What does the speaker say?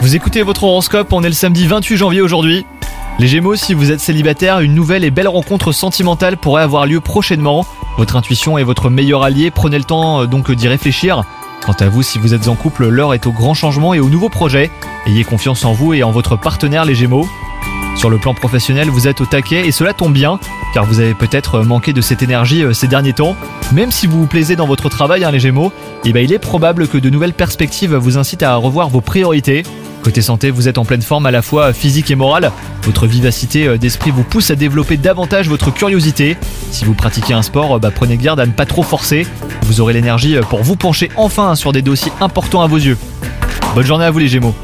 Vous écoutez votre horoscope, on est le samedi 28 janvier aujourd'hui. Les Gémeaux, si vous êtes célibataire, une nouvelle et belle rencontre sentimentale pourrait avoir lieu prochainement. Votre intuition est votre meilleur allié, prenez le temps euh, donc d'y réfléchir. Quant à vous, si vous êtes en couple, l'heure est au grand changement et au nouveau projet. Ayez confiance en vous et en votre partenaire les Gémeaux. Sur le plan professionnel, vous êtes au taquet et cela tombe bien, car vous avez peut-être manqué de cette énergie euh, ces derniers temps. Même si vous vous plaisez dans votre travail, hein, les Gémeaux, eh ben, il est probable que de nouvelles perspectives vous incitent à revoir vos priorités. Côté santé, vous êtes en pleine forme à la fois physique et morale. Votre vivacité euh, d'esprit vous pousse à développer davantage votre curiosité. Si vous pratiquez un sport, euh, bah, prenez garde à ne pas trop forcer. Vous aurez l'énergie pour vous pencher enfin sur des dossiers importants à vos yeux. Bonne journée à vous les Gémeaux.